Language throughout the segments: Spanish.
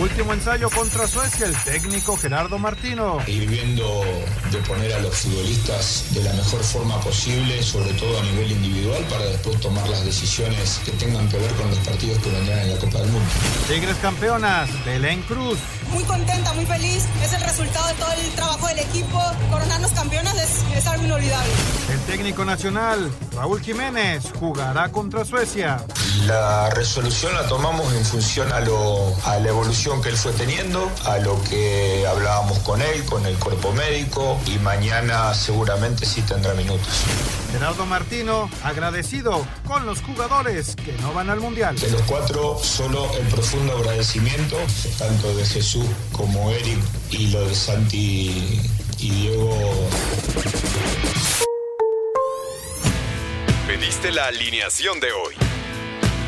Último ensayo contra Suecia, el técnico Gerardo Martino. Ir viendo de poner a los futbolistas de la mejor forma posible, sobre todo a nivel individual, para después tomar las decisiones que tengan que ver con los partidos que vendrán en la Copa del Mundo. Tigres campeonas, Belén Cruz. Muy contenta, muy feliz. Es el resultado de todo el trabajo del equipo. Coronarnos campeonas es, es algo inolvidable. El técnico nacional, Raúl Jiménez, jugará contra Suecia. La resolución la tomamos en función a, lo, a la evolución que él fue teniendo, a lo que hablábamos con él, con el cuerpo médico y mañana seguramente sí tendrá minutos. Gerardo Martino, agradecido con los jugadores que no van al Mundial. De los cuatro, solo el profundo agradecimiento, tanto de Jesús como Eric y lo de Santi y Diego. Pediste la alineación de hoy.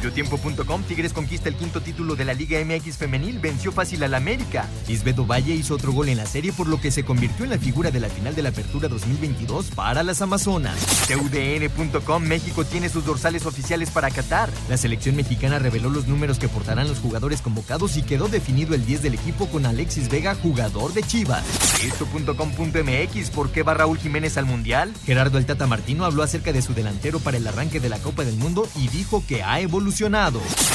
Mediotiempo.com Tigres conquista el quinto título de la Liga MX femenil, venció fácil al América. Isbedo Valle hizo otro gol en la serie por lo que se convirtió en la figura de la final de la Apertura 2022 para las Amazonas. TUDN.com México tiene sus dorsales oficiales para Qatar. La selección mexicana reveló los números que portarán los jugadores convocados y quedó definido el 10 del equipo con Alexis Vega, jugador de Chivas. Esto.com.mx ¿Por qué va Raúl Jiménez al Mundial? Gerardo El Tata Martino habló acerca de su delantero para el arranque de la Copa del Mundo y dijo que ha evolucionado.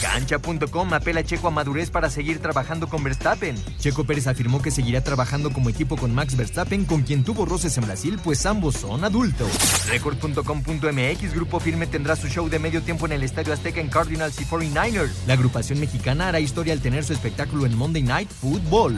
Cancha.com apela a Checo a madurez para seguir trabajando con Verstappen. Checo Pérez afirmó que seguirá trabajando como equipo con Max Verstappen, con quien tuvo roces en Brasil, pues ambos son adultos. Record.com.mx Grupo Firme tendrá su show de medio tiempo en el Estadio Azteca en Cardinals y 49ers. La agrupación mexicana hará historia al tener su espectáculo en Monday Night Football.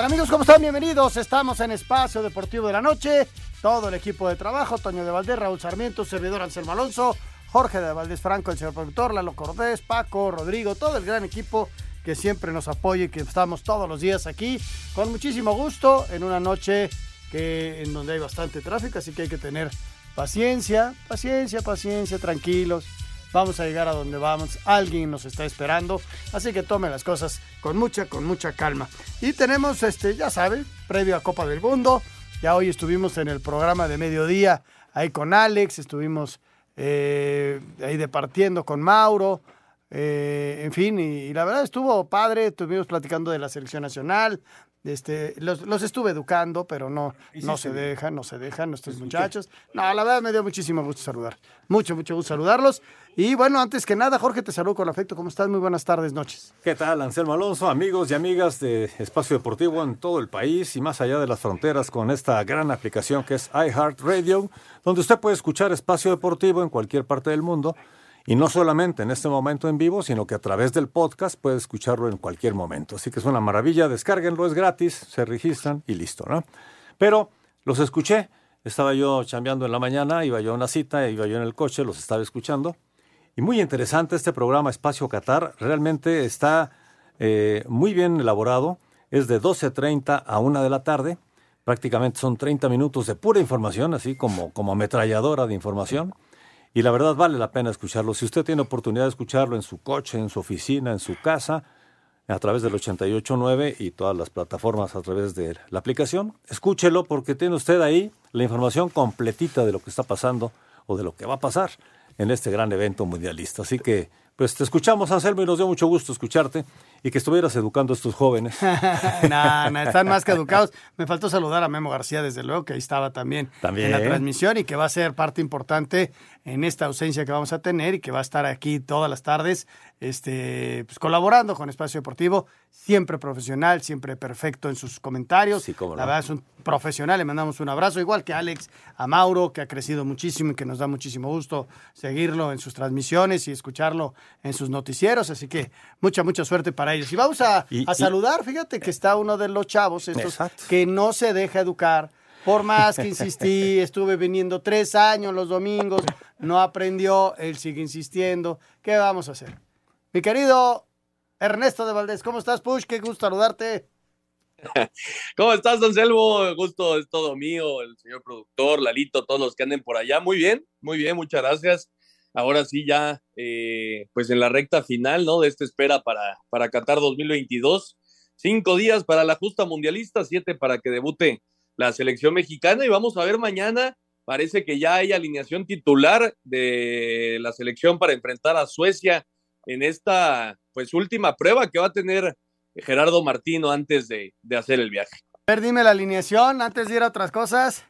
Tal amigos? ¿Cómo están? Bienvenidos. Estamos en Espacio Deportivo de la Noche. Todo el equipo de trabajo, Toño de Valdés, Raúl Sarmiento, servidor Anselmo Alonso, Jorge de Valdés Franco, el señor productor, Lalo Cordés, Paco, Rodrigo, todo el gran equipo que siempre nos apoya y que estamos todos los días aquí con muchísimo gusto en una noche que, en donde hay bastante tráfico, así que hay que tener paciencia, paciencia, paciencia, tranquilos. Vamos a llegar a donde vamos. Alguien nos está esperando. Así que tome las cosas con mucha, con mucha calma. Y tenemos, este, ya sabe, previo a Copa del Mundo. Ya hoy estuvimos en el programa de mediodía ahí con Alex. Estuvimos eh, ahí departiendo con Mauro. eh, en fin, y la verdad estuvo padre. Estuvimos platicando de la selección nacional. Este, los, los estuve educando, pero no, no se dejan, no se dejan nuestros muchachos. No, la verdad me dio muchísimo gusto saludar. Mucho, mucho gusto saludarlos. Y bueno, antes que nada, Jorge, te saludo con afecto. ¿Cómo estás? Muy buenas tardes, noches. ¿Qué tal, Anselmo Alonso? Amigos y amigas de Espacio Deportivo en todo el país y más allá de las fronteras con esta gran aplicación que es iHeartRadio, donde usted puede escuchar Espacio Deportivo en cualquier parte del mundo. Y no solamente en este momento en vivo, sino que a través del podcast puede escucharlo en cualquier momento. Así que es una maravilla, descárguenlo, es gratis, se registran y listo, ¿no? Pero los escuché, estaba yo chambeando en la mañana, iba yo a una cita, iba yo en el coche, los estaba escuchando. Y muy interesante este programa Espacio Qatar, realmente está eh, muy bien elaborado, es de 12.30 a 1 de la tarde, prácticamente son 30 minutos de pura información, así como, como ametralladora de información. Y la verdad vale la pena escucharlo. Si usted tiene oportunidad de escucharlo en su coche, en su oficina, en su casa, a través del 889 y todas las plataformas a través de la aplicación, escúchelo porque tiene usted ahí la información completita de lo que está pasando o de lo que va a pasar en este gran evento mundialista. Así que, Pues te escuchamos, Anselmo, y nos dio mucho gusto escucharte y que estuvieras educando a estos jóvenes. no, no, están más que educados. Me faltó saludar a Memo García, desde luego, que ahí estaba también, también, en la transmisión y que va a ser parte importante en esta ausencia que vamos a tener y que va a estar aquí todas las tardes este, pues, colaborando con Espacio Deportivo, siempre profesional, siempre perfecto en sus comentarios. Sí, cómo no. La verdad es un profesional, le mandamos un abrazo, igual que Alex, a Mauro, que ha crecido muchísimo y que nos da muchísimo gusto seguirlo en sus transmisiones y escucharlo en sus noticieros, así que mucha, mucha suerte para ellos. Y vamos a, Y- a y- saludar, fíjate que está uno de los chavos estos Exacto. que no se deja educar. Por más que insistí, estuve viniendo tres años los domingos, no aprendió, él sigue insistiendo. ¿Qué vamos a hacer? Mi querido Ernesto de Valdés, ¿cómo estás, Push? Qué gusto saludarte. ¿Cómo estás, Anselmo? El gusto es todo mío, el señor productor, Lalito, todos los que anden por allá. Muy bien, muy bien, muchas gracias. Ahora sí, ya, eh, pues en la recta final, ¿no? De esta espera para, para Qatar 2022. Cinco días para la justa mundialista, siete para que debute la selección mexicana. Y vamos a ver mañana, parece que ya hay alineación titular de la selección para enfrentar a Suecia en esta, pues, última prueba que va a tener Gerardo Martino antes de, de hacer el viaje. A ver, dime la alineación antes de ir a otras cosas.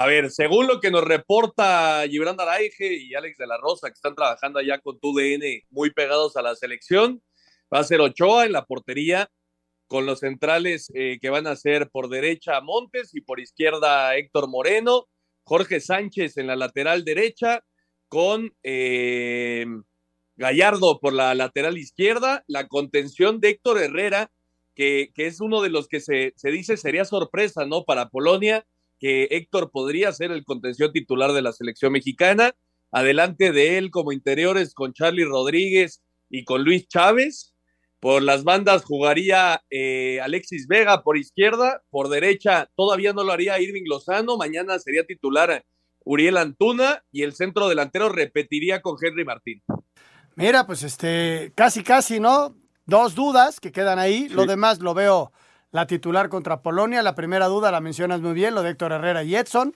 A ver, según lo que nos reporta Gibran Araige y Alex de la Rosa, que están trabajando allá con tu DN muy pegados a la selección, va a ser Ochoa en la portería, con los centrales eh, que van a ser por derecha Montes y por izquierda Héctor Moreno, Jorge Sánchez en la lateral derecha, con eh, Gallardo por la lateral izquierda, la contención de Héctor Herrera, que, que es uno de los que se, se dice sería sorpresa, ¿no? Para Polonia, que Héctor podría ser el contención titular de la selección mexicana. Adelante de él como interiores con Charlie Rodríguez y con Luis Chávez. Por las bandas jugaría eh, Alexis Vega por izquierda, por derecha todavía no lo haría Irving Lozano, mañana sería titular Uriel Antuna y el centro delantero repetiría con Henry Martín. Mira, pues este, casi, casi, ¿no? Dos dudas que quedan ahí. Lo demás lo veo la titular contra Polonia. La primera duda la mencionas muy bien, lo de Héctor Herrera y Edson.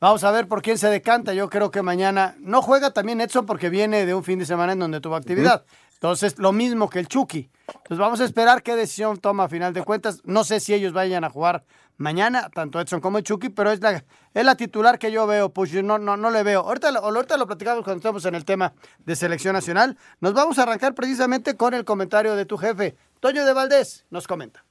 Vamos a ver por quién se decanta. Yo creo que mañana no juega también Edson porque viene de un fin de semana en donde tuvo actividad. Entonces, lo mismo que el Chucky. Entonces, vamos a esperar qué decisión toma a final de cuentas. No sé si ellos vayan a jugar mañana, tanto Edson como el Chucky, pero es la, es la titular que yo veo. Pues yo no, no, no le veo. Ahorita, lo- ahorita lo platicamos cuando estemos en el tema de selección nacional. Nos vamos a arrancar precisamente con el comentario de tu jefe. Toño de Valdés nos comenta.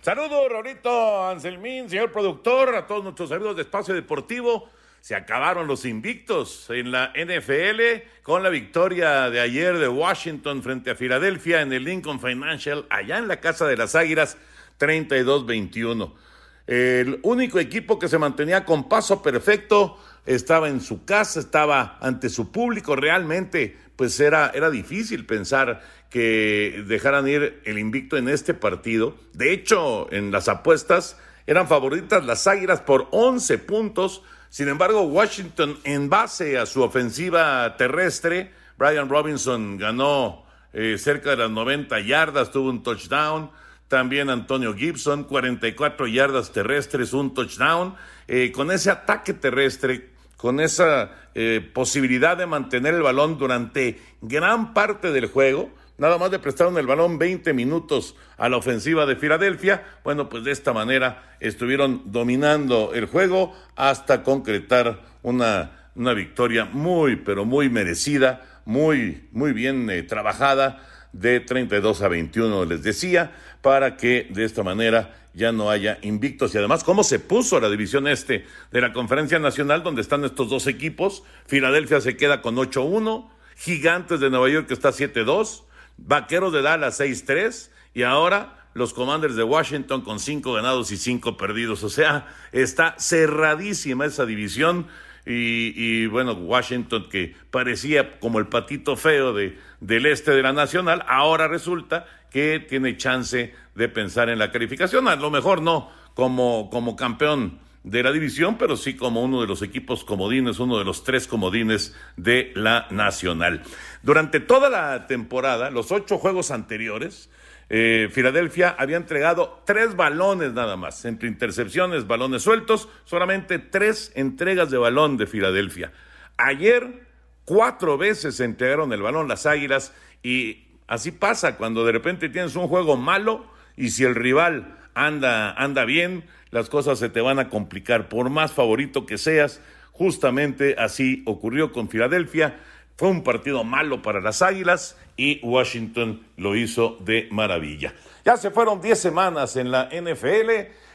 Saludos, Raulito Anselmín, señor productor, a todos nuestros amigos de Espacio Deportivo. Se acabaron los invictos en la NFL con la victoria de ayer de Washington frente a Filadelfia en el Lincoln Financial, allá en la Casa de las Águilas, 32-21. El único equipo que se mantenía con paso perfecto estaba en su casa, estaba ante su público. Realmente, pues era, era difícil pensar que dejaran ir el invicto en este partido. De hecho, en las apuestas eran favoritas las Águilas por 11 puntos. Sin embargo, Washington, en base a su ofensiva terrestre, Brian Robinson ganó eh, cerca de las 90 yardas, tuvo un touchdown. También Antonio Gibson, 44 yardas terrestres, un touchdown. Eh, con ese ataque terrestre, con esa eh, posibilidad de mantener el balón durante gran parte del juego, nada más le prestaron el balón 20 minutos a la ofensiva de Filadelfia. Bueno, pues de esta manera estuvieron dominando el juego hasta concretar una, una victoria muy, pero muy merecida, muy, muy bien eh, trabajada de 32 a 21, les decía, para que de esta manera ya no haya invictos. Y además, cómo se puso la división este de la Conferencia Nacional, donde están estos dos equipos. Filadelfia se queda con 8-1, Gigantes de Nueva York está 7-2, Vaqueros de Dallas 6-3, y ahora los Commanders de Washington con 5 ganados y 5 perdidos. O sea, está cerradísima esa división. Y, y, bueno, Washington que parecía como el patito feo de, del este de la Nacional, ahora resulta que tiene chance de pensar en la calificación. A lo mejor no como, como campeón de la división, pero sí como uno de los equipos comodines, uno de los tres comodines de la Nacional. Durante toda la temporada, los ocho juegos anteriores, eh, Filadelfia había entregado tres balones nada más, entre intercepciones, balones sueltos, solamente tres entregas de balón de Filadelfia. Ayer, Cuatro veces se entregaron el balón las Águilas y así pasa cuando de repente tienes un juego malo y si el rival anda, anda bien, las cosas se te van a complicar. Por más favorito que seas, justamente así ocurrió con Filadelfia. Fue un partido malo para las Águilas y Washington lo hizo de maravilla. Ya se fueron 10 semanas en la NFL.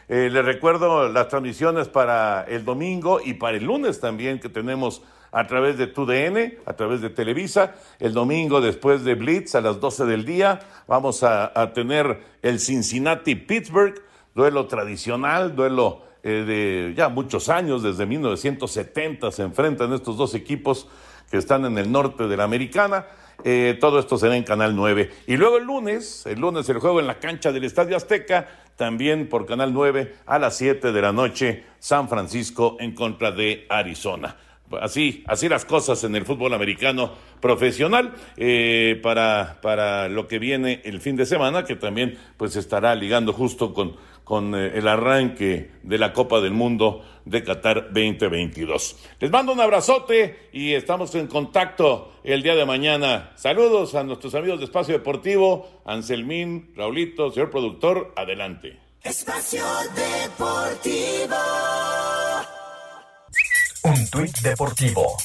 Eh, les recuerdo las transmisiones para el domingo y para el lunes también que tenemos a través de TUDN, a través de Televisa. El domingo después de Blitz a las 12 del día vamos a, tener el Cincinnati-Pittsburgh, duelo tradicional, duelo eh, de ya muchos años, desde 1970 se enfrentan estos dos equipos que están en el norte de la americana. Eh, todo esto será en Canal 9. Y luego el lunes, el lunes el juego en la cancha del Estadio Azteca, también por Canal 9 a las 7 de la noche, San Francisco en contra de Arizona así, así las cosas en el fútbol americano profesional eh, para, para lo que viene el fin de semana, que también pues estará ligando justo con, con eh, el arranque de la Copa del Mundo de Qatar 2022. Les mando un abrazote y estamos en contacto el día de mañana. Saludos a nuestros amigos de Espacio Deportivo, Anselmín, Raulito, señor productor, adelante. Espacio Deportivo. Tuit deportivo.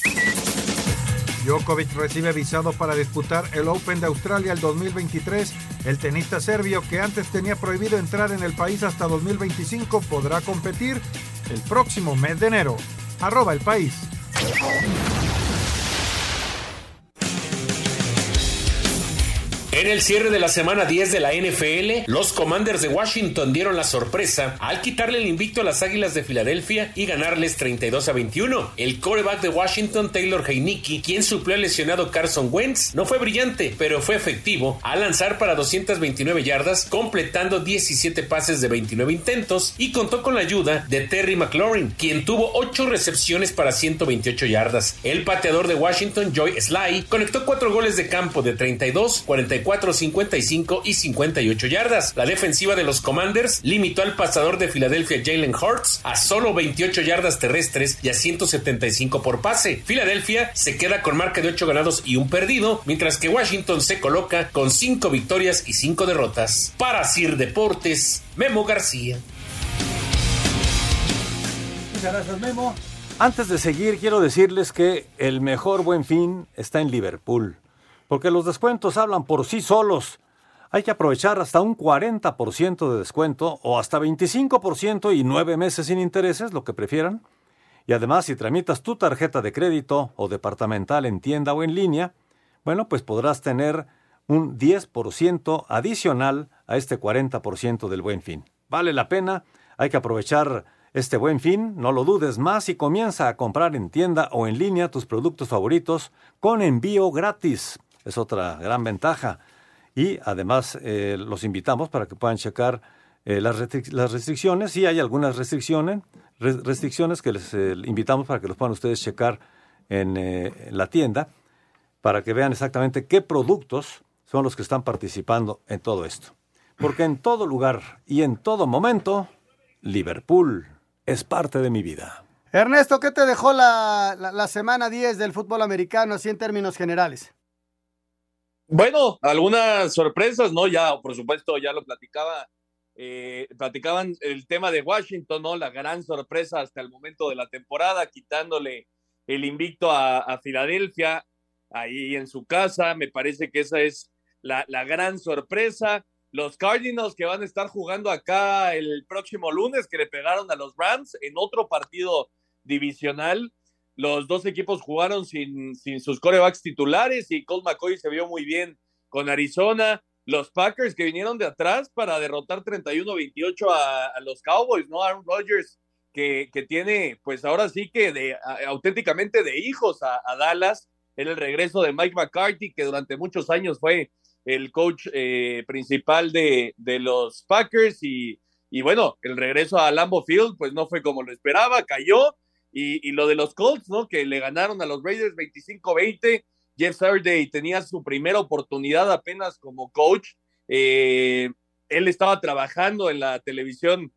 Djokovic recibe visado para disputar el Open de Australia el 2023. El tenista serbio, que antes tenía prohibido entrar en el país hasta 2025, podrá competir el próximo mes de enero. Arroba el país. En el cierre de la semana 10 de la NFL, los Commanders de Washington dieron la sorpresa al quitarle el invicto a las Águilas de Filadelfia y ganarles 32 a 21. El quarterback de Washington, Taylor Heinicke, quien suplió al lesionado Carson Wentz, no fue brillante, pero fue efectivo al lanzar para 229 yardas, completando 17 pases de 29 intentos y contó con la ayuda de Terry McLaurin, quien tuvo 8 recepciones para 128 yardas. El pateador de Washington, Joy Sly, conectó 4 goles de campo de 32, 44 55 y 58 yardas. La defensiva de los Commanders limitó al pasador de Filadelfia Jalen Hurts a solo 28 yardas terrestres y a 175 por pase. Filadelfia se queda con marca de 8 ganados y un perdido, mientras que Washington se coloca con 5 victorias y 5 derrotas. Para Sir Deportes, Memo García. Muchas gracias, Memo. Antes de seguir, quiero decirles que el mejor buen fin está en Liverpool porque los descuentos hablan por sí solos. Hay que aprovechar hasta un 40% de descuento o hasta 25% y nueve meses sin intereses, lo que prefieran. Y además, si tramitas tu tarjeta de crédito o departamental en tienda o en línea, bueno, pues podrás tener un 10% adicional a este 40% del buen fin. Vale la pena, hay que aprovechar este buen fin, no lo dudes más y comienza a comprar en tienda o en línea tus productos favoritos con envío gratis es otra gran ventaja. Y además eh, los invitamos para que puedan checar eh, las, restricciones. Sí hay algunas restricciones, restricciones que les eh, invitamos para que los puedan ustedes checar en, la tienda, para que vean exactamente qué productos son los que están participando en todo esto. Porque en todo lugar y en todo momento, Liverpool es parte de mi vida. Ernesto, ¿qué te dejó la, la semana 10 del fútbol americano, así en términos generales? Bueno, algunas sorpresas, ¿no? Ya, por supuesto, ya lo platicaba, eh, platicaban el tema de Washington, ¿no? La gran sorpresa hasta el momento de la temporada, quitándole el invicto a, Filadelfia, ahí en su casa, me parece que esa es la, la gran sorpresa. Los Cardinals que van a estar jugando acá el próximo lunes, que le pegaron a los Rams en otro partido divisional, los dos equipos jugaron sin, sus corebacks titulares y Colt McCoy se vio muy bien con Arizona. Los Packers que vinieron de atrás para derrotar 31-28 a, los Cowboys, ¿no? Aaron Rodgers, que, tiene, pues ahora sí que de, auténticamente de hijos a, Dallas. Era el regreso de Mike McCarthy, que durante muchos años fue el coach eh, principal de, de, los Packers. Y, y bueno, el regreso a Lambo Field, pues no fue como lo esperaba, cayó y, lo de los Colts, ¿no? Que le ganaron a los Raiders 25-20. Jeff Saturday tenía su primera oportunidad apenas como coach. Eh, él estaba trabajando en la televisión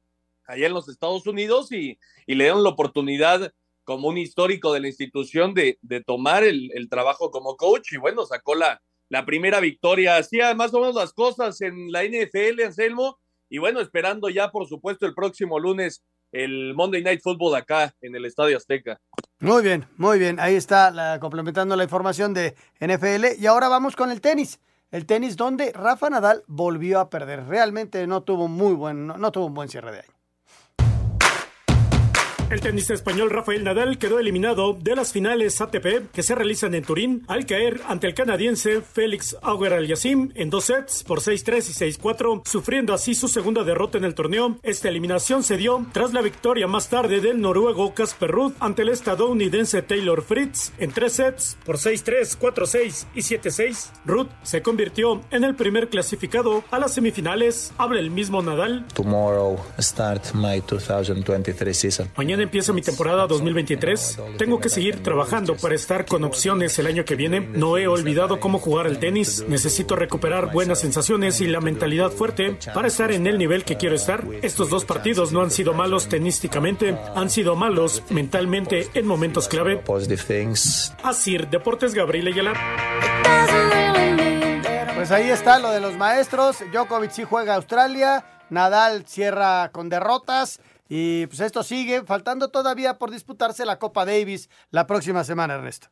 allá en los Estados Unidos y, le dieron la oportunidad como un histórico de la institución de, tomar el, el, trabajo como coach y bueno, sacó la, la primera victoria. Hacía más o menos las cosas en la NFL, Anselmo, y bueno, esperando ya, por supuesto, el próximo lunes el Monday Night Football acá en el Estadio Azteca. Muy bien, muy bien. Ahí está la, complementando la información de NFL. Y ahora vamos con el tenis. El tenis donde Rafa Nadal volvió a perder. Realmente no tuvo muy buen, no, no tuvo un buen cierre de año. El tenista español Rafael Nadal quedó eliminado de las finales ATP que se realizan en Turín al caer ante el canadiense Félix Auger Aliassime en dos sets por 6-3 y 6-4, sufriendo así su segunda derrota en el torneo. Esta eliminación se dio tras la victoria más tarde del noruego Casper Ruud ante el estadounidense Taylor Fritz en tres sets por 6-3, 4-6 y 7-6. Ruud se convirtió en el primer clasificado a las semifinales. Habla el mismo Nadal. Tomorrow start my 2023 season. Mañana empieza mi temporada 2023. Tengo que seguir trabajando para estar con opciones el año que viene. No he olvidado cómo jugar al tenis. Necesito recuperar buenas sensaciones y la mentalidad fuerte para estar en el nivel que quiero estar. Estos dos partidos no han sido malos tenísticamente, han sido malos mentalmente en momentos clave. Así, Deportes Gabriel Ayala. Pues ahí está lo de los maestros. Djokovic sí juega a Australia. Nadal cierra con derrotas. Y pues esto sigue, faltando todavía por disputarse la Copa Davis la próxima semana, Ernesto.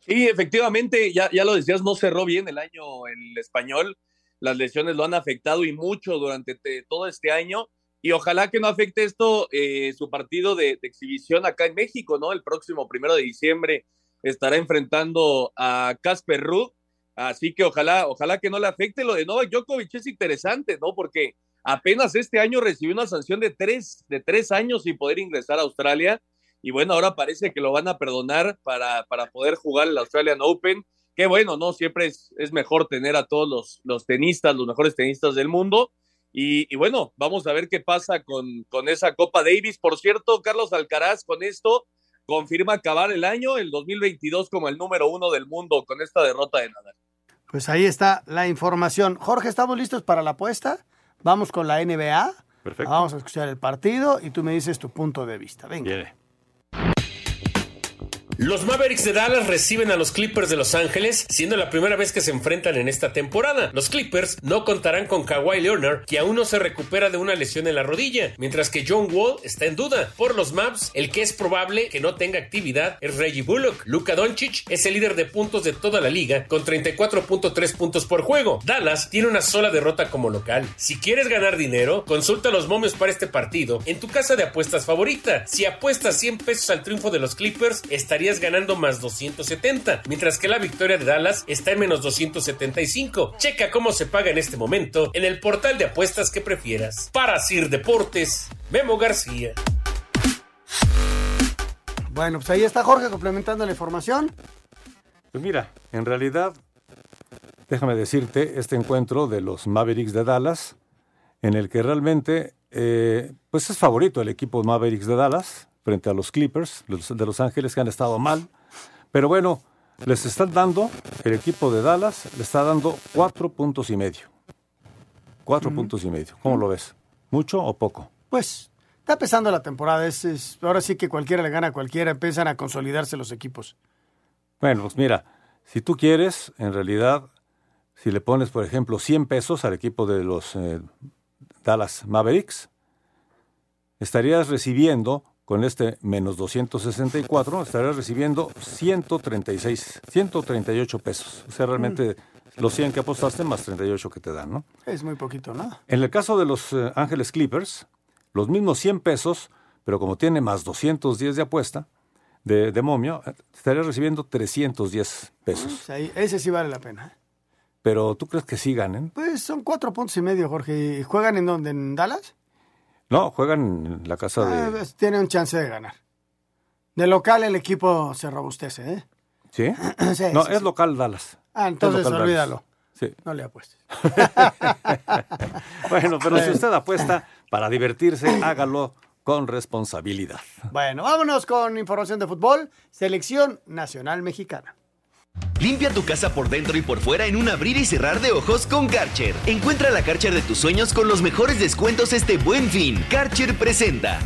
Sí, efectivamente, ya, ya lo decías, no cerró bien el año el español. Las lesiones lo han afectado y mucho durante todo este año. Y ojalá que no afecte esto eh, su partido de, de, exhibición acá en México, ¿no? El próximo primero de diciembre estará enfrentando a Casper Ruud. Así que ojalá, ojalá que no le afecte. Lo de Novak Djokovic es interesante, ¿no? Porque apenas este año recibió una sanción de tres, de tres años sin poder ingresar a Australia. Y bueno, ahora parece que lo van a perdonar para, para poder jugar el Australian Open. Qué bueno, ¿no? Siempre es, es mejor tener a todos los, los, tenistas, los mejores tenistas del mundo. Y, y, bueno, vamos a ver qué pasa con, con esa Copa Davis. Por cierto, Carlos Alcaraz con esto confirma acabar el año, el 2022, como el número uno del mundo con esta derrota de Nadal. Pues ahí está la información. Jorge, ¿estamos listos para la apuesta? Vamos con la NBA. Perfecto. Vamos a escuchar el partido y tú me dices tu punto de vista. Venga. Viene. Los Mavericks de Dallas reciben a los Clippers de Los Ángeles, siendo la primera vez que se enfrentan en esta temporada. Los Clippers no contarán con Kawhi Leonard, que aún no se recupera de una lesión en la rodilla, mientras que John Wall está en duda. Por los Mavs, el que es probable que no tenga actividad es Reggie Bullock. Luka Doncic es el líder de puntos de toda la liga, con 34.3 puntos por juego. Dallas tiene una sola derrota como local. Si quieres ganar dinero, consulta los momios para este partido en tu casa de apuestas favorita. Si apuestas 100 pesos al triunfo de los Clippers, estaría ganando más 270, mientras que la victoria de Dallas está en menos 275. Checa cómo se paga en este momento en el portal de apuestas que prefieras. Para Sir Deportes, Memo García. Bueno, pues ahí está Jorge complementando la información. Pues mira, en realidad, déjame decirte, este encuentro de los Mavericks de Dallas, en el que realmente, eh, pues es favorito el equipo Mavericks de Dallas, frente a los Clippers los, de Los Ángeles que han estado mal. Pero bueno, les están dando, el equipo de Dallas le está dando cuatro puntos y medio. Cuatro uh -huh. puntos y medio. ¿Cómo lo ves? ¿Mucho o poco? Pues está empezando la temporada. Es, es, ahora sí que cualquiera le gana a cualquiera. Empiezan a consolidarse los equipos. Bueno, pues mira, si tú quieres, en realidad, si le pones, por ejemplo, 100 pesos al equipo de los eh, Dallas Mavericks, estarías recibiendo con este menos 264, estarás recibiendo 136, 138 pesos. O sea, realmente mm. los 100 que apostaste más 38 que te dan, ¿no? Es muy poquito, ¿no? En el caso de los eh, Ángeles Clippers, los mismos 100 pesos, pero como tiene más 210 de apuesta, de, de momio, estarías recibiendo 310 pesos. Ahí, ese sí vale la pena. ¿eh? Pero ¿tú crees que sí ganen? Pues son cuatro puntos y medio, Jorge. ¿Juegan en dónde? ¿En Dallas? No, juegan en la casa de... pues, tiene un chance de ganar. De local el equipo se robustece, ¿eh? ¿Sí? sí no, sí, es sí. local Dallas. Ah, entonces local olvídalo. Sí. No le apuestes. bueno, pero si usted apuesta para divertirse, hágalo con responsabilidad. Bueno, vámonos con información de fútbol. Selección Nacional Mexicana. Limpia tu casa por dentro y por fuera en un abrir y cerrar de ojos con Karcher. Encuentra la Karcher de tus sueños con los mejores descuentos este buen fin. Karcher presenta.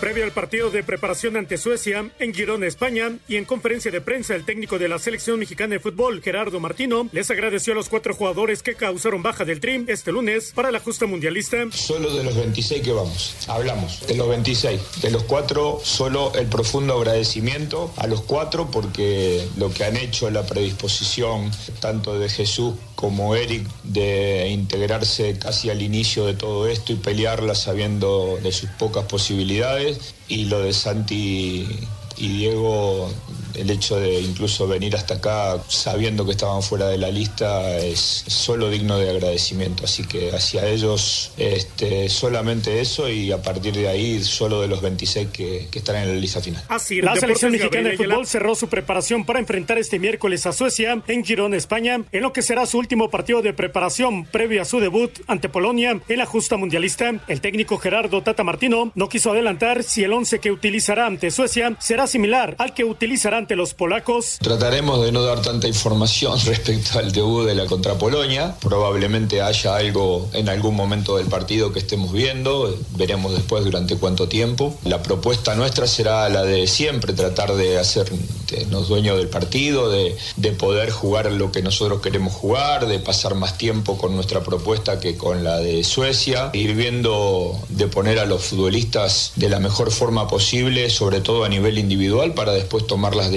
Previo al partido de preparación ante Suecia en Girona, España, y en conferencia de prensa, el técnico de la selección mexicana de fútbol, Gerardo Martino, les agradeció a los cuatro jugadores que causaron baja del Trim este lunes para la justa mundialista. Solo de los 26 que vamos, hablamos, de los 26, de los cuatro, solo el profundo agradecimiento a los cuatro porque lo que han hecho, la predisposición tanto de Jesús como Eric de integrarse casi al inicio de todo esto y pelearla sabiendo de sus pocas posibilidades y lo de Santi y Diego el hecho de incluso venir hasta acá sabiendo que estaban fuera de la lista es solo digno de agradecimiento. Así que hacia ellos este, solamente eso y a partir de ahí solo de los 26 que, que están en la lista final. Así, la selección mexicana de fútbol cerró su preparación para enfrentar este miércoles a Suecia en Girona, España, en lo que será su último partido de preparación previo a su debut ante Polonia en la justa mundialista. El técnico Gerardo Tata Martino no quiso adelantar si el 11 que utilizará ante Suecia será similar al que utilizará los polacos. Trataremos de no dar tanta información respecto al debut de la contra Polonia. Probablemente haya algo en algún momento del partido que estemos viendo. Veremos después durante cuánto tiempo. La propuesta nuestra será la de siempre, tratar de hacernos dueños del partido, de, de poder jugar lo que nosotros queremos jugar, de pasar más tiempo con nuestra propuesta que con la de Suecia. Ir viendo de poner a los futbolistas de la mejor forma posible, sobre todo a nivel individual, para después tomar las decisiones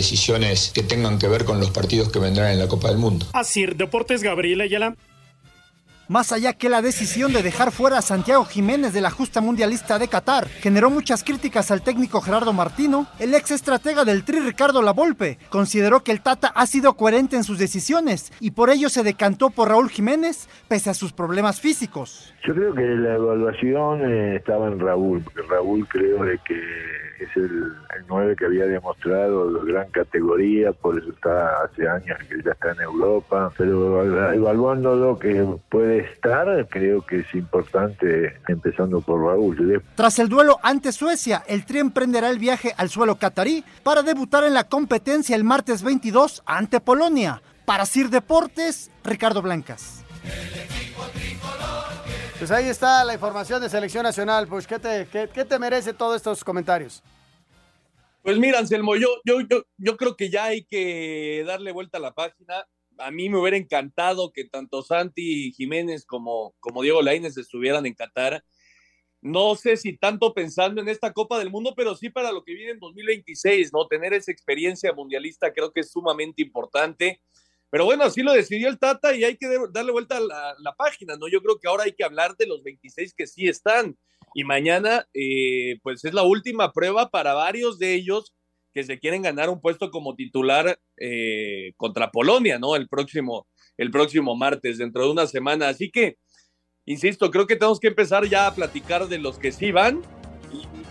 que tengan que ver con los partidos que vendrán en la Copa del Mundo. Así, Deportes Gabriel Ayala. Más allá que la decisión de dejar fuera a Santiago Jiménez de la justa mundialista de Qatar generó muchas críticas al técnico Gerardo Martino, el ex estratega del Tri Ricardo Lavolpe consideró que el Tata ha sido coherente en sus decisiones y por ello se decantó por Raúl Jiménez pese a sus problemas físicos. Yo creo que la evaluación eh, estaba en Raúl, porque Raúl creo de que es el, el 9 que había demostrado gran categoría, por eso está hace años que ya está en Europa, pero evaluando lo que puede estar, creo que es importante empezando por Raúl. Tras el duelo ante Suecia, el Tri emprenderá el viaje al suelo catarí para debutar en la competencia el martes 22 ante Polonia. Para Sir Deportes, Ricardo Blancas. Pues ahí está la información de selección nacional. Pues, ¿qué te, qué, qué te merece todos estos comentarios? Pues mira, Anselmo, yo, yo, yo, yo creo que ya hay que darle vuelta a la página. A mí me hubiera encantado que tanto Santi Jiménez como, como Diego Lainez estuvieran en Qatar. No sé si tanto pensando en esta Copa del Mundo, pero sí para lo que viene en 2026, ¿no? Tener esa experiencia mundialista creo que es sumamente importante. Pero bueno, así lo decidió el Tata y hay que darle vuelta a la, la, página, ¿no? Yo creo que ahora hay que hablar de los 26 que sí están. Y mañana, eh, pues es la última prueba para varios de ellos que se quieren ganar un puesto como titular eh, contra Polonia, ¿no? El próximo, el próximo martes, dentro de una semana. Así que, insisto, creo que tenemos que empezar ya a platicar de los que sí van.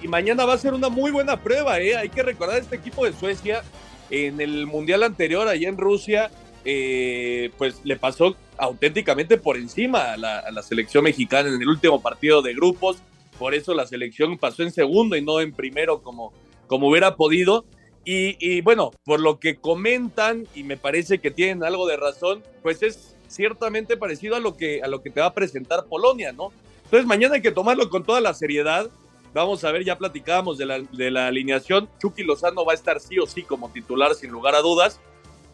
Y, mañana va a ser una muy buena prueba, ¿eh? Hay que recordar este equipo de Suecia en el Mundial anterior, allá en Rusia, eh, pues le pasó auténticamente por encima a la, a la, selección mexicana en el último partido de grupos. Por eso la selección pasó en segundo y no en primero como, como hubiera podido. Y, bueno, por lo que comentan, y me parece que tienen algo de razón, pues es ciertamente parecido a lo que, a lo que te va a presentar Polonia, ¿no? Entonces mañana hay que tomarlo con toda la seriedad. Vamos a ver, ya platicábamos de la, de la alineación. Chucky Lozano va a estar sí o sí como titular, sin lugar a dudas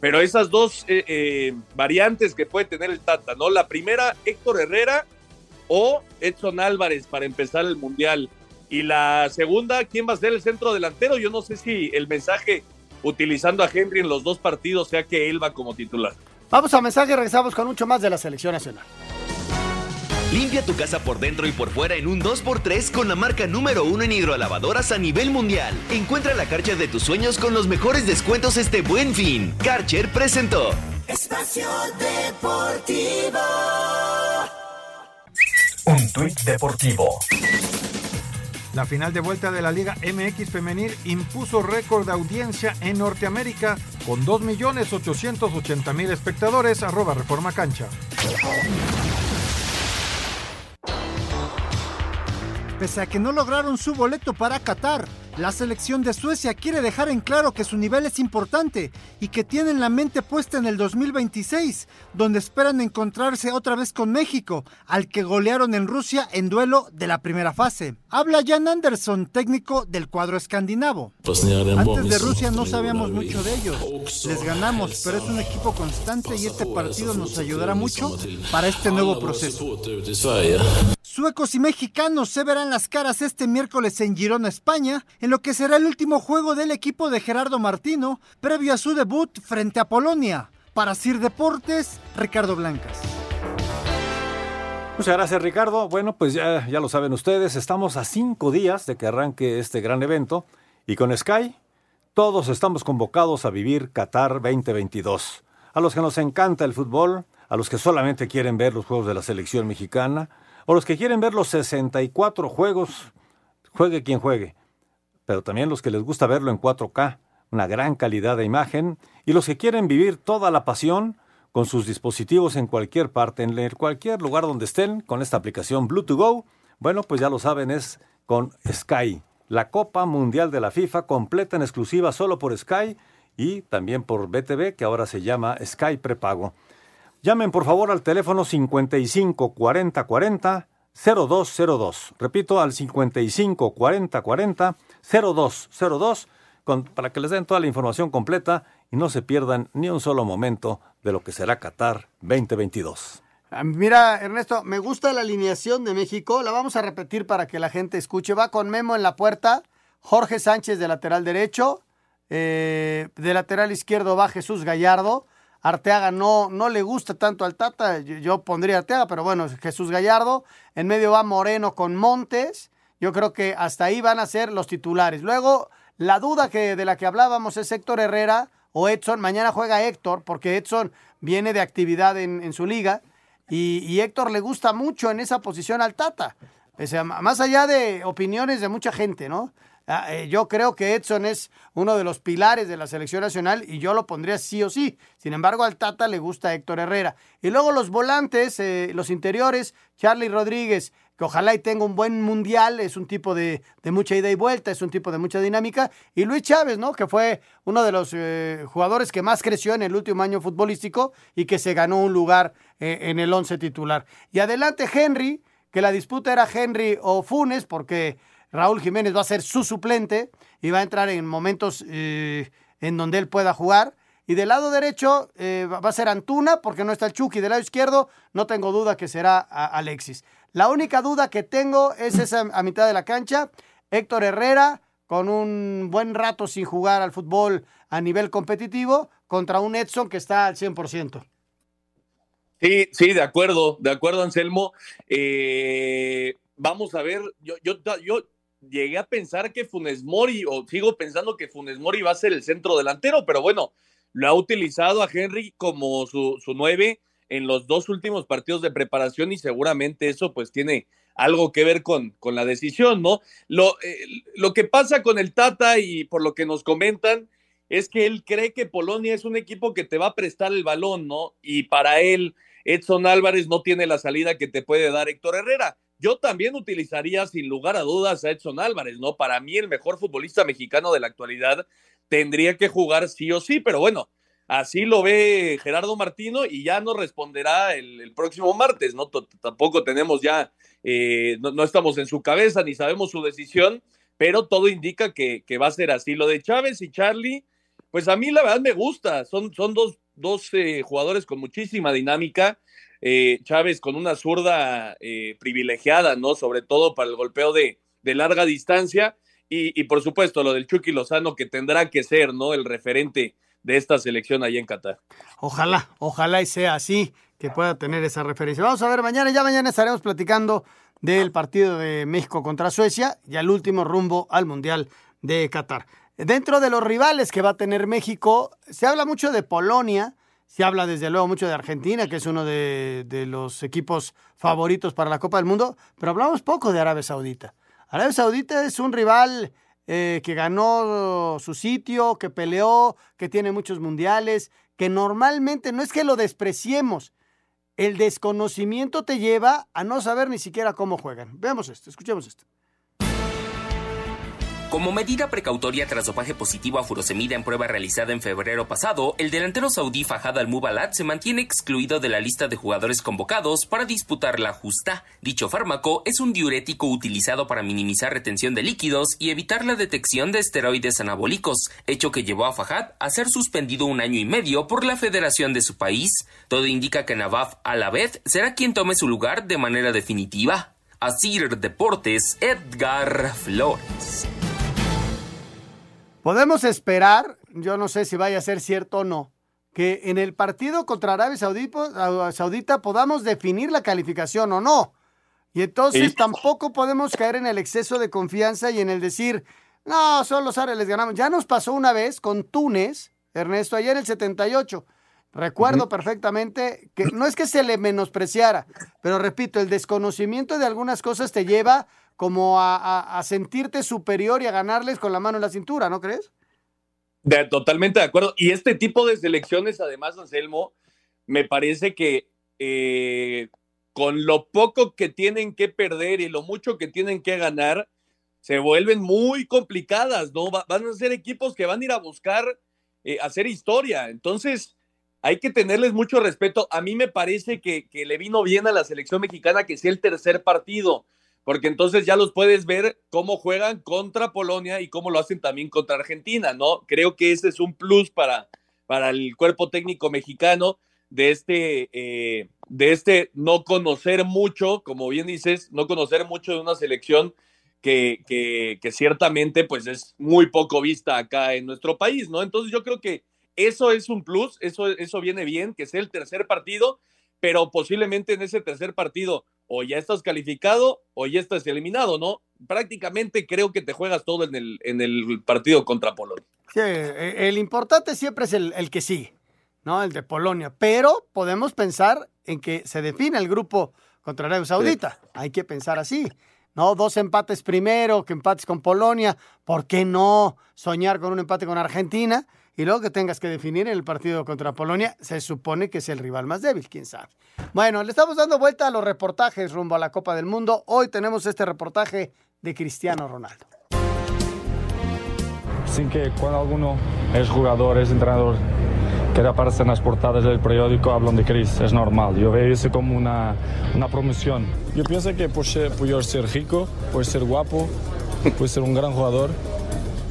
pero esas dos eh, eh, variantes que puede tener el Tata, ¿no? La primera, Héctor Herrera o Edson Álvarez para empezar el Mundial. Y la segunda, ¿quién va a ser el centro delantero? Yo no sé si el mensaje utilizando a Henry en los dos partidos sea que él va como titular. Vamos a mensaje y regresamos con mucho más de la selección nacional. Limpia tu casa por dentro y por fuera en un 2x3 con la marca número uno en hidrolavadoras a nivel mundial. Encuentra la Karcher de tus sueños con los mejores descuentos este buen fin. Karcher presentó. Espacio Deportivo. Un tuit deportivo. La final de vuelta de la Liga MX Femenil impuso récord de audiencia en Norteamérica con 2.880.000 espectadores, arroba Reforma Cancha. Pese a que no lograron su boleto para Qatar, La selección de Suecia quiere dejar en claro que su nivel es importante y que tienen la mente puesta en el 2026, donde esperan encontrarse otra vez con México, al que golearon en Rusia en duelo de la primera fase. Habla Jan Anderson, técnico del cuadro escandinavo. Antes de Rusia no sabíamos mucho de ellos. Les ganamos, pero es un equipo constante y este partido nos ayudará mucho para este nuevo proceso. Suecos y mexicanos se verán las caras este miércoles en Girona, España, en lo que será el último juego del equipo de Gerardo Martino previo a su debut frente a Polonia. Para Sir Deportes, Ricardo Blancas. Muchas gracias Ricardo. Bueno, pues ya, ya lo saben ustedes, estamos a cinco días de que arranque este gran evento y con Sky todos estamos convocados a vivir Qatar 2022. A los que nos encanta el fútbol, a los que solamente quieren ver los juegos de la selección mexicana, o los que quieren ver los 64 juegos, juegue quien juegue, pero también los que les gusta verlo en 4K, una gran calidad de imagen, y los que quieren vivir toda la pasión con sus dispositivos en cualquier parte, en cualquier lugar donde estén, con esta aplicación Bluetooth Go, bueno, pues ya lo saben, es con Sky, la Copa Mundial de la FIFA, completa en exclusiva solo por Sky y también por BTV, que ahora se llama Sky Prepago. Llamen por favor al teléfono 55 40 40 0202. Repito, al 55 40 40 0202 con, para que les den toda la información completa y no se pierdan ni un solo momento de lo que será Qatar 2022. Ah, mira, Ernesto, me gusta la alineación de México. La vamos a repetir para que la gente escuche. Va con Memo en la puerta, Jorge Sánchez de lateral derecho, eh, de lateral izquierdo va Jesús Gallardo, Arteaga no, no le gusta tanto al Tata, yo, pondría Arteaga, pero bueno, Jesús Gallardo. En medio va Moreno con Montes. Yo creo que hasta ahí van a ser los titulares. Luego, la duda que, de la que hablábamos es Héctor Herrera o Edson. Mañana juega Héctor, porque Edson viene de actividad en, su liga. Y, Héctor le gusta mucho en esa posición al Tata. O más allá de opiniones de mucha gente, ¿no? Ah, eh, yo creo que Edson es uno de los pilares de la selección nacional y yo lo pondría sí o sí. Sin embargo, al Tata le gusta Héctor Herrera. Y luego los volantes, eh, los interiores, Charlie Rodríguez, que ojalá y tenga un buen mundial, es un tipo de, mucha ida y vuelta, es un tipo de mucha dinámica. Y Luis Chávez, ¿no? Que fue uno de los eh, jugadores que más creció en el último año futbolístico y que se ganó un lugar en el once titular. Y adelante Henry, que la disputa era Henry o Funes, porque Raúl Jiménez va a ser su suplente y va a entrar en momentos eh, en donde él pueda jugar. Y del lado derecho eh, va a ser Antuna, porque no está el Chucky. Del lado izquierdo, no tengo duda que será Alexis. La única duda que tengo es esa a mitad de la cancha. Héctor Herrera, con un buen rato sin jugar al fútbol a nivel competitivo, contra un Edson que está al 100%. Sí, sí, de acuerdo, de acuerdo, Anselmo. Eh, vamos a ver, yo, yo, yo llegué a pensar que Funes Mori, o sigo pensando que Funes Mori va a ser el centro delantero, pero bueno, lo ha utilizado a Henry como su, su nueve en los dos últimos partidos de preparación y seguramente eso pues tiene algo que ver con, con la decisión, ¿no? Lo, eh, lo que pasa con el Tata y por lo que nos comentan es que él cree que Polonia es un equipo que te va a prestar el balón, ¿no? Y para él, Edson Álvarez no tiene la salida que te puede dar Héctor Herrera. Yo también utilizaría sin lugar a dudas a Edson Álvarez, ¿no? Para mí el mejor futbolista mexicano de la actualidad tendría que jugar sí o sí, pero bueno, así lo ve Gerardo Martino y ya nos responderá el, próximo martes, ¿no? tampoco tenemos ya, eh, no, estamos en su cabeza ni sabemos su decisión, pero todo indica que, va a ser así. Lo de Chávez y Charlie, pues a mí la verdad me gusta, son, son dos, dos eh, jugadores con muchísima dinámica eh, Chávez con una zurda eh, privilegiada, ¿no? Sobre todo para el golpeo de, larga distancia. Y, por supuesto lo del Chucky Lozano que tendrá que ser, ¿no? El referente de esta selección ahí en Qatar. Ojalá, ojalá y sea así, que pueda tener esa referencia. Vamos a ver mañana, ya mañana estaremos platicando del partido de México contra Suecia y al último rumbo al Mundial de Qatar. Dentro de los rivales que va a tener México, se habla mucho de Polonia, se habla desde luego mucho de Argentina, que es uno de, los equipos favoritos para la Copa del Mundo, pero hablamos poco de Arabia Saudita. Arabia Saudita es un rival eh, que ganó su sitio, que peleó, que tiene muchos mundiales, que normalmente no es que lo despreciemos, el desconocimiento te lleva a no saber ni siquiera cómo juegan. Veamos esto, escuchemos esto. Como medida precautoria tras dopaje positivo a furosemida en prueba realizada en febrero pasado, el delantero saudí Fahad Al-Mubalat se mantiene excluido de la lista de jugadores convocados para disputar la justa. Dicho fármaco es un diurético utilizado para minimizar retención de líquidos y evitar la detección de esteroides anabólicos, hecho que llevó a Fahad a ser suspendido un año y medio por la federación de su país. Todo indica que Navaf Alaved será quien tome su lugar de manera definitiva. Asir Deportes, Edgar Flores. Podemos esperar, yo no sé si vaya a ser cierto o no, que en el partido contra Arabia Saudita, Saudita podamos definir la calificación o no. Y entonces Sí. tampoco podemos caer en el exceso de confianza y en el decir, no, solo los árabes les ganamos. Ya nos pasó una vez con Túnez, Ernesto, ayer en el 78. Recuerdo perfectamente que no es que se le menospreciara, pero repito, el desconocimiento de algunas cosas te lleva como a, a- sentirte superior y a ganarles con la mano en la cintura, ¿no crees? De- totalmente de acuerdo. Y este tipo de selecciones, además, Anselmo, me parece que eh, con lo poco que tienen que perder y lo mucho que tienen que ganar, se vuelven muy complicadas, ¿no? Va- van a ser equipos que van a ir a buscar eh, hacer historia. Entonces, hay que tenerles mucho respeto. A mí me parece que, que le vino bien a la selección mexicana que sea el tercer partido, porque entonces ya los puedes ver cómo juegan contra Polonia y cómo lo hacen también contra Argentina, ¿no? Creo que ese es un plus para, para el cuerpo técnico mexicano de este, eh, de este no conocer mucho, como bien dices, no conocer mucho de una selección que, que, que ciertamente pues es muy poco vista acá en nuestro país, ¿no? Entonces yo creo que eso es un plus, eso, eso viene bien, que sea el tercer partido, pero posiblemente en ese tercer partido o ya estás calificado o ya estás eliminado, ¿no? Prácticamente creo que te juegas todo en el, en el partido contra Polonia. Sí, eh, el importante siempre es el, el que sigue, ¿no? El de Polonia. Pero podemos pensar en que se define el grupo contra Arabia Saudita. Hay que pensar así. No, dos empates primero, que empates con Polonia. ¿Por qué no soñar con un empate con Argentina? Y luego que tengas que definir el partido contra Polonia, se supone que es el rival más débil, quién sabe. Bueno, le estamos dando vuelta a los reportajes rumbo a la Copa del Mundo. Hoy tenemos este reportaje de Cristiano Ronaldo. Sin que cuando alguno es jugador, es entrenador, que aparece en las portadas del periódico, hablan de Chris, es normal. Yo veo eso como una, una promoción. Yo pienso que por, ser, por ser rico, por ser guapo, por ser un gran jugador,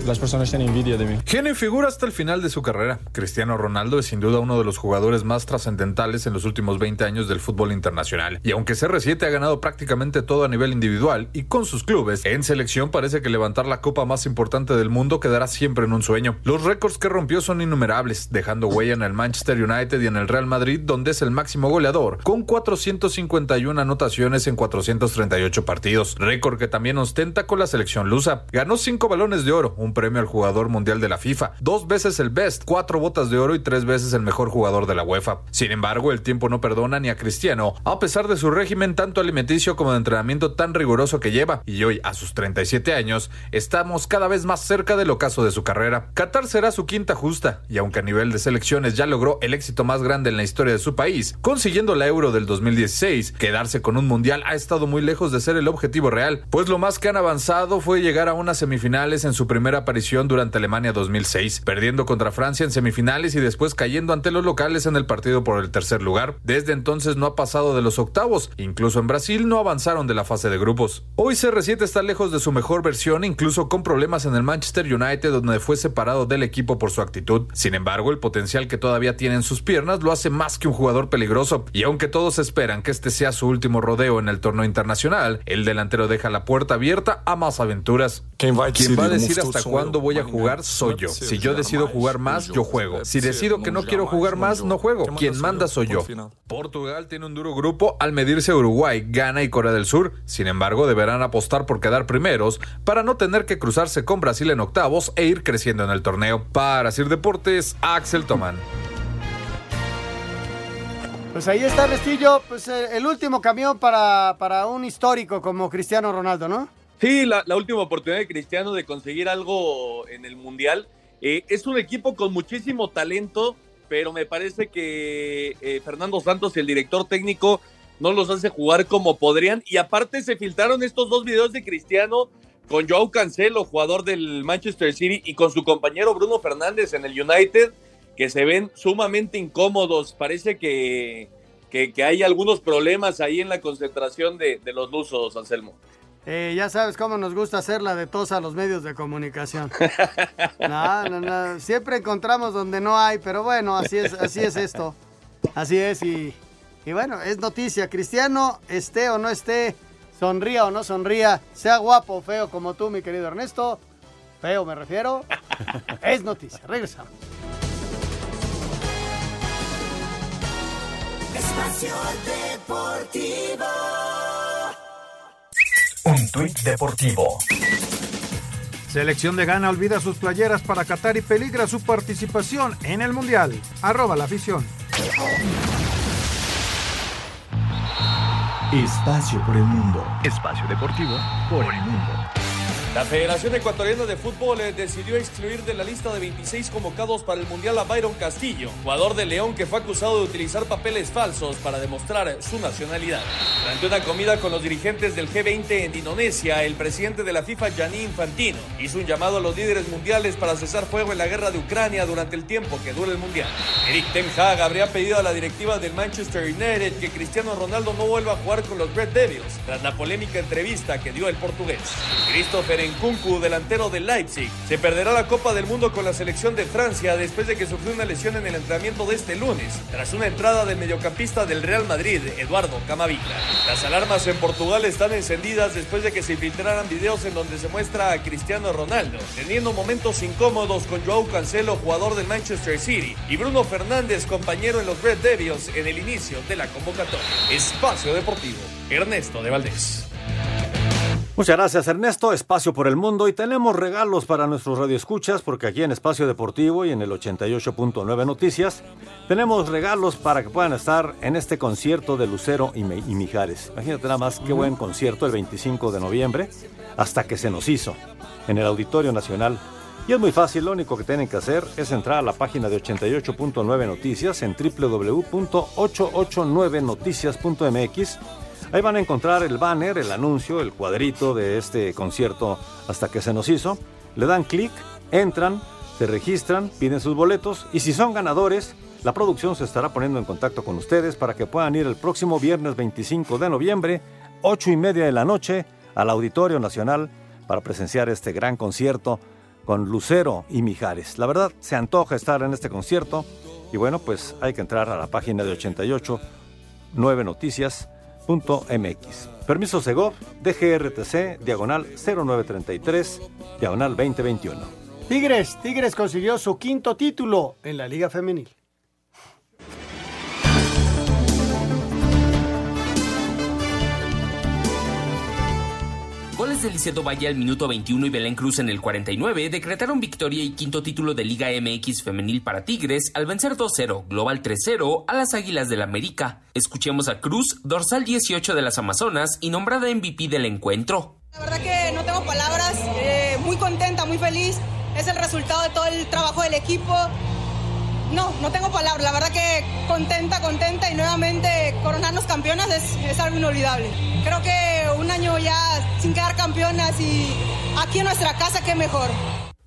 las personas tienen envidia de mí. Genio y figura hasta el final de su carrera. Cristiano Ronaldo es sin duda uno de los jugadores más trascendentales en los últimos 20 años del fútbol internacional. Y aunque CR7 ha ganado prácticamente todo a nivel individual y con sus clubes, en selección parece que levantar la copa más importante del mundo quedará siempre en un sueño. Los récords que rompió son innumerables, dejando huella en el Manchester United y en el Real Madrid, donde es el máximo goleador, con 451 anotaciones en 438 partidos. Récord que también ostenta con la selección lusa. Ganó 5 balones de oro, un premio al jugador mundial de la FIFA, dos veces el best, cuatro botas de oro y tres veces el mejor jugador de la UEFA. Sin embargo, el tiempo no perdona ni a Cristiano, a pesar de su régimen tanto alimenticio como de entrenamiento tan riguroso que lleva, y hoy, a sus 37 años, estamos cada vez más cerca del ocaso de su carrera. Qatar será su quinta justa, y aunque a nivel de selecciones ya logró el éxito más grande en la historia de su país, consiguiendo la Euro del 2016, quedarse con un mundial ha estado muy lejos de ser el objetivo real, pues lo más que han avanzado fue llegar a unas semifinales en su primera aparición durante Alemania 2006, perdiendo contra Francia en semifinales y después cayendo ante los locales en el partido por el tercer lugar. Desde entonces no ha pasado de los octavos, incluso en Brasil no avanzaron de la fase de grupos. Hoy CR7 está lejos de su mejor versión, incluso con problemas en el Manchester United donde fue separado del equipo por su actitud. Sin embargo, el potencial que todavía tiene en sus piernas lo hace más que un jugador peligroso, y aunque todos esperan que este sea su último rodeo en el torneo internacional, el delantero deja la puerta abierta a más aventuras. Quien va a decir hasta cuándo voy a jugar soy yo. Si yo decido jugar más, yo juego. Si decido que no quiero jugar más, no juego. Quien manda soy yo. Portugal tiene un duro grupo al medirse a Uruguay, Ghana y Corea del Sur. Sin embargo, deberán apostar por quedar primeros para no tener que cruzarse con Brasil en octavos e ir creciendo en el torneo. Para Sir Deportes, Axel Tomán. Pues ahí está, Restillo, pues eh, el último camión para, para un histórico como Cristiano Ronaldo, ¿no? Sí, la, última oportunidad de Cristiano de conseguir algo en el Mundial. Eh, es un equipo con muchísimo talento, pero me parece que eh, Fernando Santos el director técnico no los hace jugar como podrían. Y aparte se filtraron estos dos videos de Cristiano con Joao Cancelo, jugador del Manchester City, y con su compañero Bruno Fernández en el United, que se ven sumamente incómodos. Parece que, que, que hay algunos problemas ahí en la concentración de, de los lusos, Anselmo. Eh, ya sabes cómo nos gusta hacer la de tos a los medios de comunicación. No, no, no. Siempre encontramos donde no hay, pero bueno, así es, así es esto. Así es, y, y bueno, es noticia. Cristiano, esté o no esté, sonría o no sonría, sea guapo o feo como tú, mi querido Ernesto, feo me refiero, es noticia. Regresamos. Espacio Deportivo. Un tuit deportivo. Selección de Ghana olvida sus playeras para Qatar y peligra su participación en el Mundial. Arroba la afición. Espacio por el mundo. Espacio deportivo por el mundo. La Federación Ecuatoriana de Fútbol eh, decidió excluir de la lista de 26 convocados para el Mundial a Byron Castillo, jugador de León que fue acusado de utilizar papeles falsos para demostrar su nacionalidad. Durante una comida con los dirigentes del G20 en Indonesia, el presidente de la FIFA, Gianni Infantino, hizo un llamado a los líderes mundiales para cesar fuego en la guerra de Ucrania durante el tiempo que dure el Mundial. Eric Ten Hag habría pedido a la directiva del Manchester United que Cristiano Ronaldo no vuelva a jugar con los Red Devils, tras la polémica entrevista que dio el portugués. Christopher Nkunku, delantero del Leipzig, se perderá la Copa del Mundo con la selección de Francia después de que sufrió una lesión en el entrenamiento de este lunes, tras una entrada del mediocampista del Real Madrid, Eduardo Camavinga. Las alarmas en Portugal están encendidas después de que se filtraran videos en donde se muestra a Cristiano Ronaldo teniendo momentos incómodos con Joao Cancelo, jugador del Manchester City, y Bruno Fernández, compañero en los Red Devils en el inicio de la convocatoria. Espacio Deportivo, Ernesto de Valdés. Muchas gracias Ernesto, Espacio por el Mundo y tenemos regalos para nuestros radioescuchas porque aquí en Espacio Deportivo y en el 88.9 Noticias tenemos regalos para que puedan estar en este concierto de Lucero y, Mijares. Imagínate nada más qué buen concierto el 25 de noviembre hasta que se nos hizo en el Auditorio Nacional. Y es muy fácil, lo único que tienen que hacer es entrar a la página de 88.9 Noticias en www.889noticias.mx Ahí van a encontrar el banner, el anuncio, el cuadrito de este concierto hasta que se nos hizo. Le dan clic, entran, se registran, piden sus boletos y si son ganadores, la producción se estará poniendo en contacto con ustedes para que puedan ir el próximo viernes 25 de noviembre, 8 y media de la noche, al Auditorio Nacional para presenciar este gran concierto con Lucero y Mijares. La verdad, se antoja estar en este concierto y bueno, pues hay que entrar a la página de 88 9 Noticias Permiso Segov, DGRTC, diagonal 0933, diagonal 2021. Tigres, Tigres consiguió su quinto título en la Liga Femenil. De Liceto Valle al minuto 21 y Belén Cruz en el 49 decretaron victoria y quinto título de Liga MX femenil para Tigres al vencer 2-0, global 3-0 a las Águilas del América. Escuchemos a Cruz, dorsal 18 de las Amazonas y nombrada MVP del encuentro. La verdad que no tengo palabras, eh, muy contenta, muy feliz. Es el resultado de todo el trabajo del equipo. No, no tengo palabras. La verdad que contenta, contenta y nuevamente coronarnos campeonas es, es algo inolvidable. Creo que un año ya sin quedar campeonas y aquí en nuestra casa, qué mejor.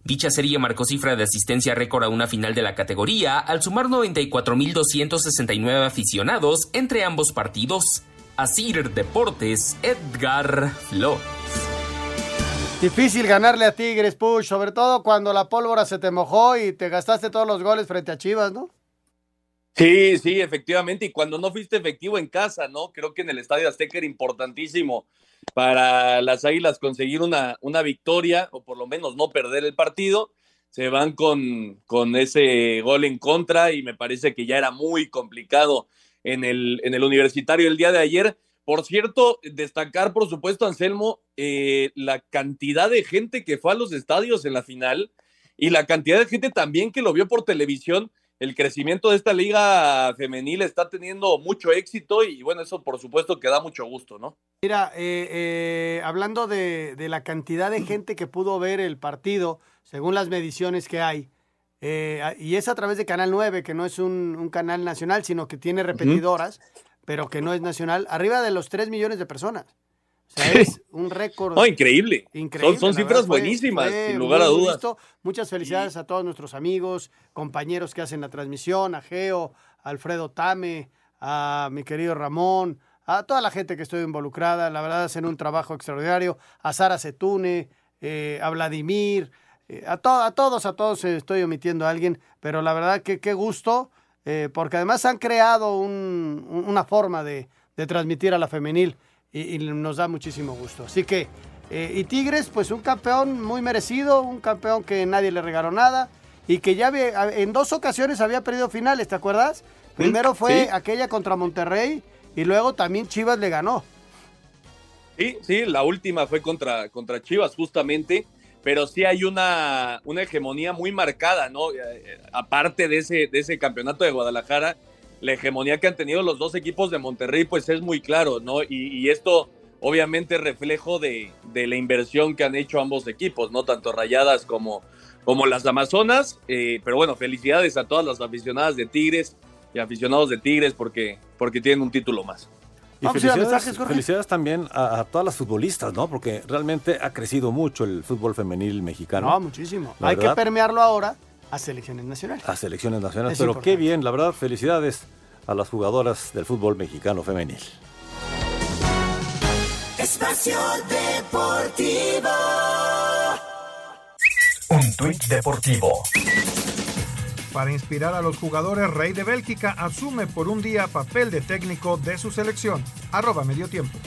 Dicha serie marcó cifra de asistencia récord a una final de la categoría al sumar 94.269 aficionados entre ambos partidos. Asir Deportes, Edgar Flores. Difícil ganarle a Tigres, Push, sobre todo cuando la pólvora se te mojó y te gastaste todos los goles frente a Chivas, ¿no? Sí, sí, efectivamente. Y cuando no fuiste efectivo en casa, ¿no? Creo que en el Estadio Azteca era importantísimo para las Águilas conseguir una, una victoria o por lo menos no perder el partido. Se van con, con ese gol en contra y me parece que ya era muy complicado en el, en el universitario el día de ayer. Por cierto, destacar, por supuesto, Anselmo, eh, la cantidad de gente que fue a los estadios en la final y la cantidad de gente también que lo vio por televisión. El crecimiento de esta liga femenil está teniendo mucho éxito y bueno, eso por supuesto que da mucho gusto, ¿no? Mira, eh, eh, hablando de, de la cantidad de gente que pudo ver el partido, según las mediciones que hay, eh, y es a través de Canal 9, que no es un, un canal nacional, sino que tiene repetidoras, pero que no es nacional, arriba de los 3 millones de personas. O sea, es un récord. No, increíble. Increíble. Son, cifras verdad, buenísimas, fue sin lugar a dudas. Muchas felicidades a todos nuestros amigos, compañeros que hacen la transmisión, a Geo, a Alfredo Tame, a mi querido Ramón, a toda la gente que estoy involucrada. La verdad, hacen un trabajo extraordinario. A Sara Setune, eh, a Vladimir, eh, a, to- a todos, a todos eh, estoy omitiendo a alguien, pero la verdad que qué gusto, eh, porque además han creado un- un- una forma de, de transmitir a la femenil y, y nos da muchísimo gusto. Así que, eh, y Tigres, pues un campeón muy merecido, un campeón que nadie le regaló nada y que ya había- en dos ocasiones había perdido finales, ¿te acuerdas? Primero fue sí. aquella contra Monterrey y luego también Chivas le ganó. Sí, sí, la última fue contra, contra Chivas justamente, pero sí hay una, una hegemonía muy marcada, ¿no? Eh, eh, Aparte de ese, de ese campeonato de Guadalajara, la hegemonía que han tenido los dos equipos de Monterrey, pues es muy claro, ¿no? Y, esto obviamente reflejo de, de la inversión que han hecho ambos equipos, ¿no? Tanto Rayadas como, como las Amazonas, eh, pero bueno, felicidades a todas las aficionadas de Tigres y aficionados de Tigres porque, porque tienen un título más. Y Vamos a felicidades, mensajes, Jorge. felicidades también a, a todas las futbolistas, ¿no? Porque realmente ha crecido mucho el fútbol femenil mexicano. No, muchísimo. La Hay que permearlo ahora a selecciones nacionales. a selecciones nacionales. Es Pero importante. qué bien, la verdad, felicidades a las jugadoras del fútbol mexicano femenil. Espacio Deportivo. Un tuit deportivo. Para inspirar a los jugadores, Rey de Bélgica asume por un día papel de técnico de su selección. Arroba medio tiempo.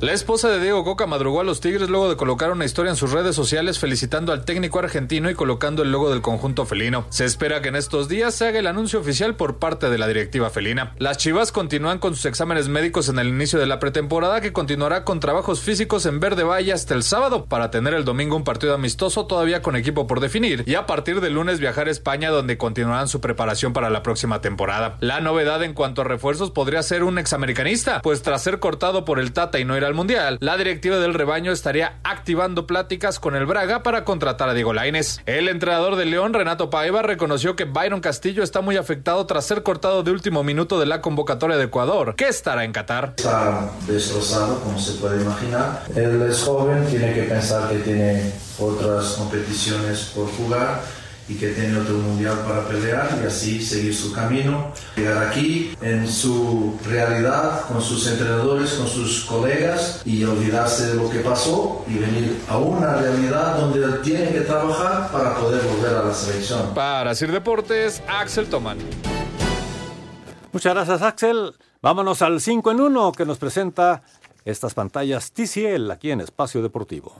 La esposa de Diego Coca madrugó a los Tigres luego de colocar una historia en sus redes sociales felicitando al técnico argentino y colocando el logo del conjunto felino. Se espera que en estos días se haga el anuncio oficial por parte de la directiva felina. Las Chivas continúan con sus exámenes médicos en el inicio de la pretemporada que continuará con trabajos físicos en Verde Valle hasta el sábado para tener el domingo un partido amistoso todavía con equipo por definir y a partir del lunes viajar a España donde continuarán su preparación para la próxima temporada. La novedad en cuanto a refuerzos podría ser un examericanista, pues tras ser cortado por el Tata y no ir al Mundial, la directiva del rebaño estaría activando pláticas con el Braga para contratar a Diego Lainez. El entrenador de León, Renato Paiva, reconoció que Byron Castillo está muy afectado tras ser cortado de último minuto de la convocatoria de Ecuador, que estará en Qatar. Está destrozado, como se puede imaginar. Él es joven, tiene que pensar que tiene otras competiciones por jugar y que tiene otro mundial para pelear y así seguir su camino. Llegar aquí en su realidad, con sus entrenadores, con sus colegas y olvidarse de lo que pasó y venir a una realidad donde él tiene que trabajar para poder volver a la selección. Para Sir Deportes, Axel Toman. Muchas gracias, Axel. Vámonos al 5 en 1 que nos presenta estas pantallas TCL aquí en Espacio Deportivo.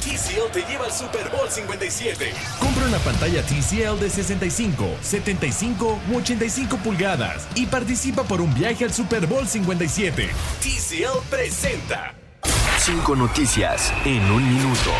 TCL te lleva al Super Bowl 57. Compra una pantalla TCL de 65, 75 u 85 pulgadas y participa por un viaje al Super Bowl 57. TCL presenta. Cinco noticias en un minuto.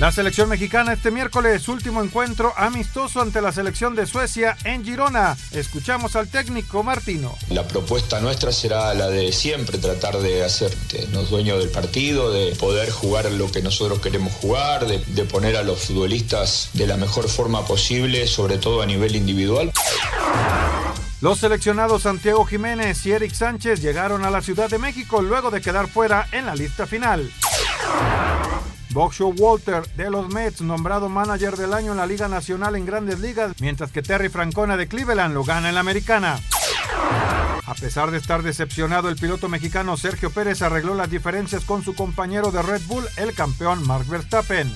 La selección mexicana este miércoles, último encuentro amistoso ante la selección de Suecia en Girona. Escuchamos al técnico Martino. La propuesta nuestra será la de siempre tratar de hacernos dueños del partido, de poder jugar lo que nosotros queremos jugar, de, de poner a los futbolistas de la mejor forma posible, sobre todo a nivel individual. Los seleccionados Santiago Jiménez y Eric Sánchez llegaron a la Ciudad de México luego de quedar fuera en la lista final. Boxshow Walter de los Mets, nombrado manager del año en la Liga Nacional en Grandes Ligas, mientras que Terry Francona de Cleveland lo gana en la Americana. A pesar de estar decepcionado, el piloto mexicano Sergio Pérez arregló las diferencias con su compañero de Red Bull, el campeón Mark Verstappen.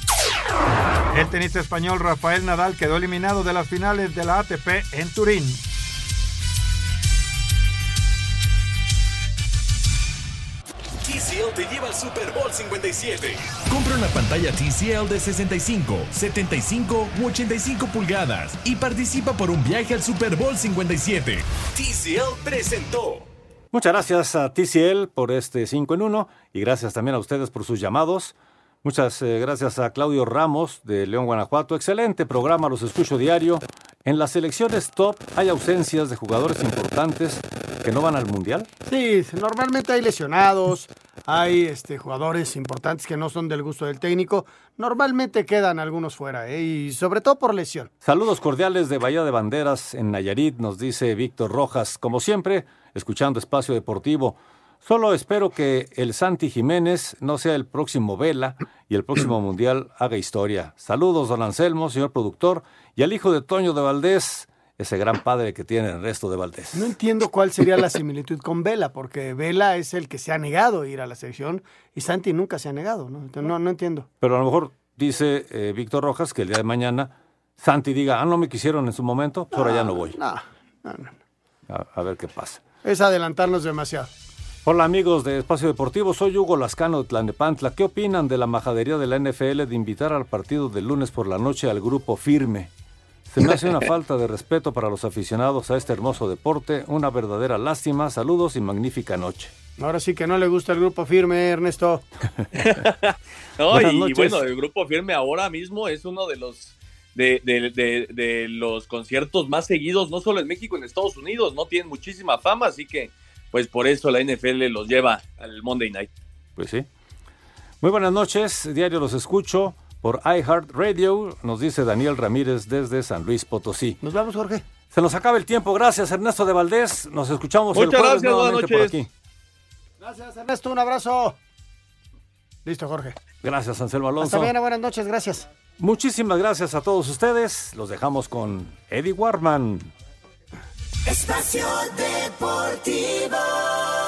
El tenista español Rafael Nadal quedó eliminado de las finales de la ATP en Turín. TCL te lleva al Super Bowl 57. Compra una pantalla TCL de 65, 75 u 85 pulgadas y participa por un viaje al Super Bowl 57. TCL presentó. Muchas gracias a TCL por este 5 en 1 y gracias también a ustedes por sus llamados. Muchas eh, gracias a Claudio Ramos de León, Guanajuato. Excelente programa, los escucho diario. En las selecciones top hay ausencias de jugadores importantes que no van al Mundial. Sí, normalmente hay lesionados, hay este, jugadores importantes que no son del gusto del técnico. Normalmente quedan algunos fuera, ¿eh? y sobre todo por lesión. Saludos cordiales de Bahía de Banderas en Nayarit, nos dice Víctor Rojas. Como siempre, escuchando Espacio Deportivo. Solo espero que el Santi Jiménez no sea el próximo Vela y el próximo Mundial haga historia. Saludos, don Anselmo, señor productor, y al hijo de Toño de Valdés, ese gran padre que tiene el resto de Valdés. No entiendo cuál sería la similitud con Vela, porque Vela es el que se ha negado a ir a la selección y Santi nunca se ha negado, ¿no? no, no entiendo. Pero a lo mejor dice eh, Víctor Rojas que el día de mañana Santi diga, ah, no me quisieron en su momento, pues ahora ya no voy. No, no, no. A, a ver qué pasa. Es adelantarnos demasiado. Hola amigos de Espacio Deportivo, soy Hugo Lascano de Tlanepantla. ¿Qué opinan de la majadería de la NFL de invitar al partido del lunes por la noche al grupo firme? Se me hace una falta de respeto para los aficionados a este hermoso deporte, una verdadera lástima. Saludos y magnífica noche. Ahora sí que no le gusta el grupo firme, Ernesto. No, y bueno, el grupo firme ahora mismo es uno de los de, de- de- de los conciertos más seguidos, no solo en México, en Estados Unidos, no tienen muchísima fama, así que pues por eso la NFL los lleva al Monday Night. Pues sí. Muy buenas noches, diario los escucho por iHeartRadio, nos dice Daniel Ramírez desde San Luis Potosí. Nos vamos, Jorge. Se nos acaba el tiempo, gracias Ernesto de Valdés, nos escuchamos el Muchas jueves gracias, buenas nuevamente por noches. aquí. Gracias, Ernesto, un abrazo. Listo, Jorge. Gracias Anselmo Hasta Alonso. mañana, buenas noches, gracias. Muchísimas gracias a todos ustedes, los dejamos con Eddie Warman. Espacio Deportivo.